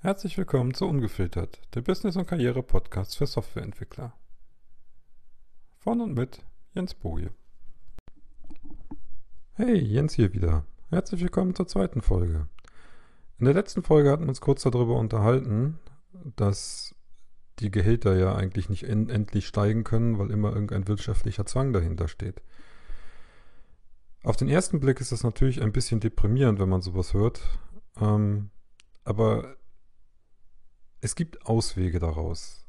Herzlich willkommen zu Ungefiltert, der Business- und Karriere-Podcast für Softwareentwickler. Von und mit Jens Boje. Hey, Jens hier wieder. Herzlich willkommen zur zweiten Folge. In der letzten Folge hatten wir uns kurz darüber unterhalten, dass die Gehälter ja eigentlich nicht endlich steigen können, weil immer irgendein wirtschaftlicher Zwang dahinter steht. Auf den ersten Blick ist das natürlich ein bisschen deprimierend, wenn man sowas hört. Ähm, aber es gibt Auswege daraus.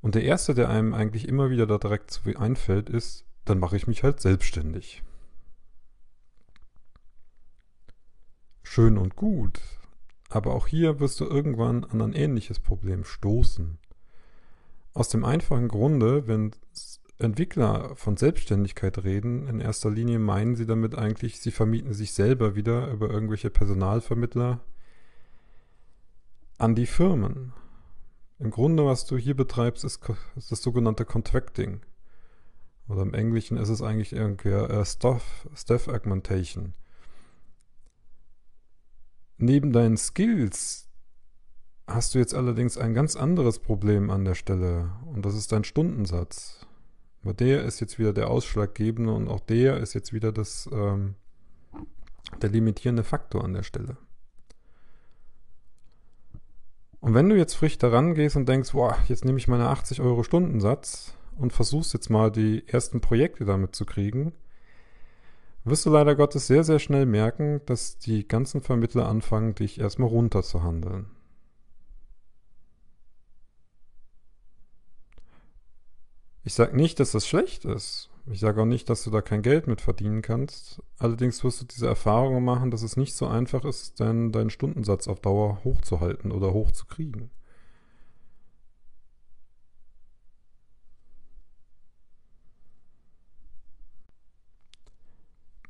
Und der erste, der einem eigentlich immer wieder da direkt einfällt, ist, dann mache ich mich halt selbstständig. Schön und gut, aber auch hier wirst du irgendwann an ein ähnliches Problem stoßen. Aus dem einfachen Grunde, wenn Entwickler von Selbstständigkeit reden, in erster Linie meinen sie damit eigentlich, sie vermieten sich selber wieder über irgendwelche Personalvermittler an die Firmen. Im Grunde, was du hier betreibst, ist, ist das sogenannte Contracting. Oder im Englischen ist es eigentlich irgendwie äh, Staff, Staff Augmentation. Neben deinen Skills hast du jetzt allerdings ein ganz anderes Problem an der Stelle und das ist dein Stundensatz. Aber der ist jetzt wieder der ausschlaggebende und auch der ist jetzt wieder das, ähm, der limitierende Faktor an der Stelle. Und wenn du jetzt frisch daran gehst und denkst, boah, jetzt nehme ich meine 80 Euro Stundensatz und versuchst jetzt mal die ersten Projekte damit zu kriegen, wirst du leider Gottes sehr, sehr schnell merken, dass die ganzen Vermittler anfangen, dich erstmal runterzuhandeln. Ich sage nicht, dass das schlecht ist. Ich sage auch nicht, dass du da kein Geld mit verdienen kannst. Allerdings wirst du diese Erfahrung machen, dass es nicht so einfach ist, deinen, deinen Stundensatz auf Dauer hochzuhalten oder hochzukriegen.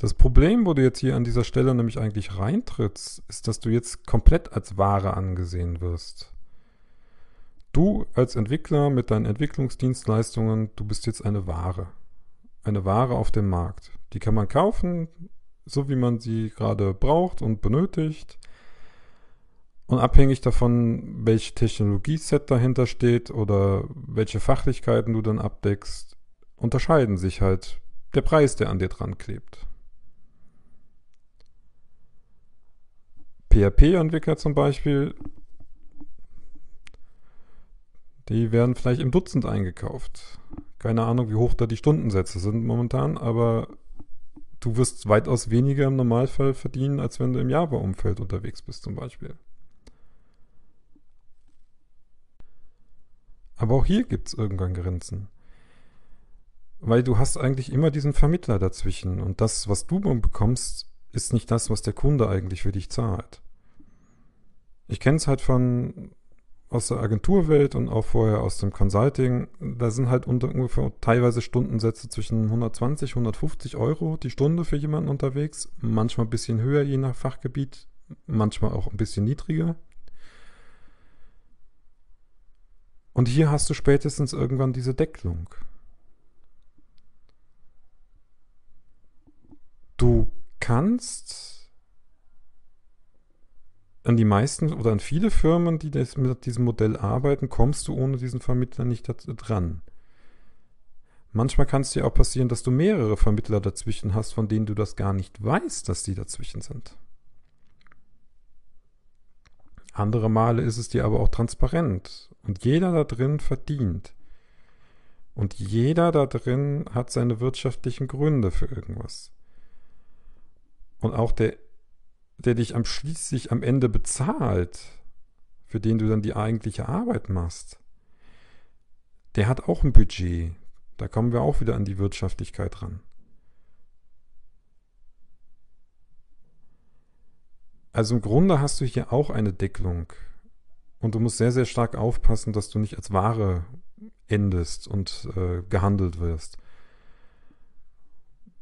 Das Problem, wo du jetzt hier an dieser Stelle nämlich eigentlich reintrittst, ist, dass du jetzt komplett als Ware angesehen wirst. Du als Entwickler mit deinen Entwicklungsdienstleistungen, du bist jetzt eine Ware. Eine Ware auf dem Markt. Die kann man kaufen, so wie man sie gerade braucht und benötigt. Und abhängig davon, welche Technologieset dahinter steht oder welche Fachlichkeiten du dann abdeckst, unterscheiden sich halt der Preis, der an dir dran klebt. PHP-Entwickler zum Beispiel, die werden vielleicht im Dutzend eingekauft. Keine Ahnung, wie hoch da die Stundensätze sind momentan, aber du wirst weitaus weniger im Normalfall verdienen, als wenn du im Java-Umfeld unterwegs bist zum Beispiel. Aber auch hier gibt es irgendwann Grenzen. Weil du hast eigentlich immer diesen Vermittler dazwischen und das, was du bekommst, ist nicht das, was der Kunde eigentlich für dich zahlt. Ich kenne es halt von aus der Agenturwelt und auch vorher aus dem Consulting. Da sind halt unter ungefähr teilweise Stundensätze zwischen 120, 150 Euro die Stunde für jemanden unterwegs. Manchmal ein bisschen höher, je nach Fachgebiet. Manchmal auch ein bisschen niedriger. Und hier hast du spätestens irgendwann diese Deckelung. Du kannst an die meisten oder an viele Firmen, die das, mit diesem Modell arbeiten, kommst du ohne diesen Vermittler nicht dran. Manchmal kann es dir auch passieren, dass du mehrere Vermittler dazwischen hast, von denen du das gar nicht weißt, dass die dazwischen sind. Andere Male ist es dir aber auch transparent und jeder da drin verdient. Und jeder da drin hat seine wirtschaftlichen Gründe für irgendwas. Und auch der, der dich am schließlich am Ende bezahlt, für den du dann die eigentliche Arbeit machst, der hat auch ein Budget. Da kommen wir auch wieder an die Wirtschaftlichkeit ran. Also im Grunde hast du hier auch eine Deckelung. Und du musst sehr, sehr stark aufpassen, dass du nicht als Ware endest und äh, gehandelt wirst.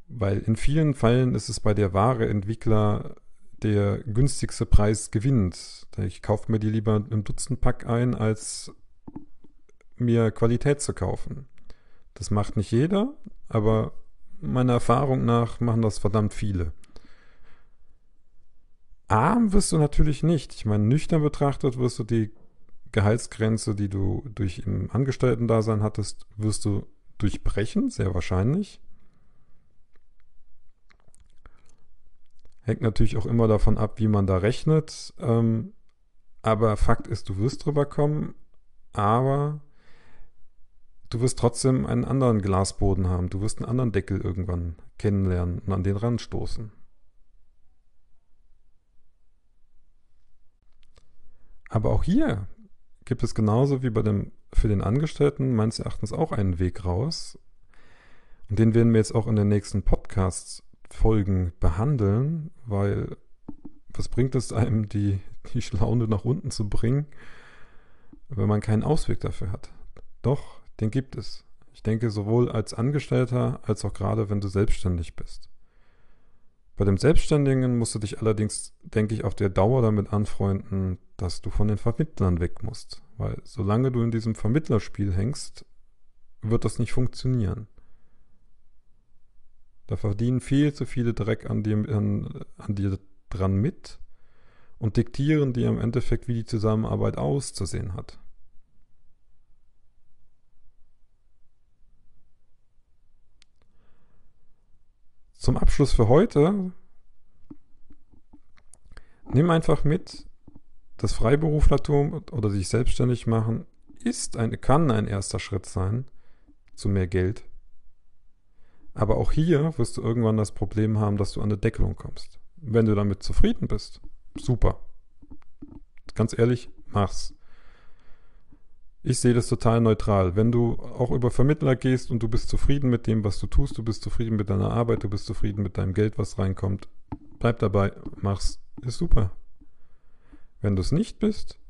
Weil in vielen Fällen ist es bei der Ware Entwickler der günstigste Preis gewinnt. Ich kaufe mir die lieber im Dutzendpack ein, als mir Qualität zu kaufen. Das macht nicht jeder, aber meiner Erfahrung nach machen das verdammt viele. Arm wirst du natürlich nicht. Ich meine, nüchtern betrachtet wirst du die Gehaltsgrenze, die du durch im Angestellten-Dasein hattest, wirst du durchbrechen, sehr wahrscheinlich. Hängt natürlich auch immer davon ab, wie man da rechnet. Ähm, aber Fakt ist, du wirst drüber kommen, aber du wirst trotzdem einen anderen Glasboden haben. Du wirst einen anderen Deckel irgendwann kennenlernen und an den ranstoßen. Aber auch hier gibt es genauso wie bei dem für den Angestellten meines Erachtens auch einen Weg raus. Und den werden wir jetzt auch in den nächsten Podcasts-Folgen behandeln, weil was bringt es einem, die, die Schlaune nach unten zu bringen, wenn man keinen Ausweg dafür hat? Doch, den gibt es. Ich denke sowohl als Angestellter als auch gerade, wenn du selbstständig bist. Bei dem Selbstständigen musst du dich allerdings, denke ich, auf der Dauer damit anfreunden, dass du von den Vermittlern weg musst. Weil solange du in diesem Vermittlerspiel hängst, wird das nicht funktionieren. Da verdienen viel zu viele Dreck an, dem, an, an dir dran mit und diktieren dir im Endeffekt, wie die Zusammenarbeit auszusehen hat. Zum Abschluss für heute nimm einfach mit, das Freiberuflertum oder sich selbstständig machen ist eine, kann ein erster Schritt sein zu mehr Geld. Aber auch hier wirst du irgendwann das Problem haben, dass du an eine Deckelung kommst. Wenn du damit zufrieden bist, super. Ganz ehrlich, mach's. Ich sehe das total neutral. Wenn du auch über Vermittler gehst und du bist zufrieden mit dem, was du tust, du bist zufrieden mit deiner Arbeit, du bist zufrieden mit deinem Geld, was reinkommt, bleib dabei, mach's. Ist super. Wenn du es nicht bist,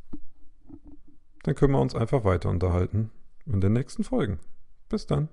dann können wir uns einfach weiter unterhalten in den nächsten Folgen. Bis dann.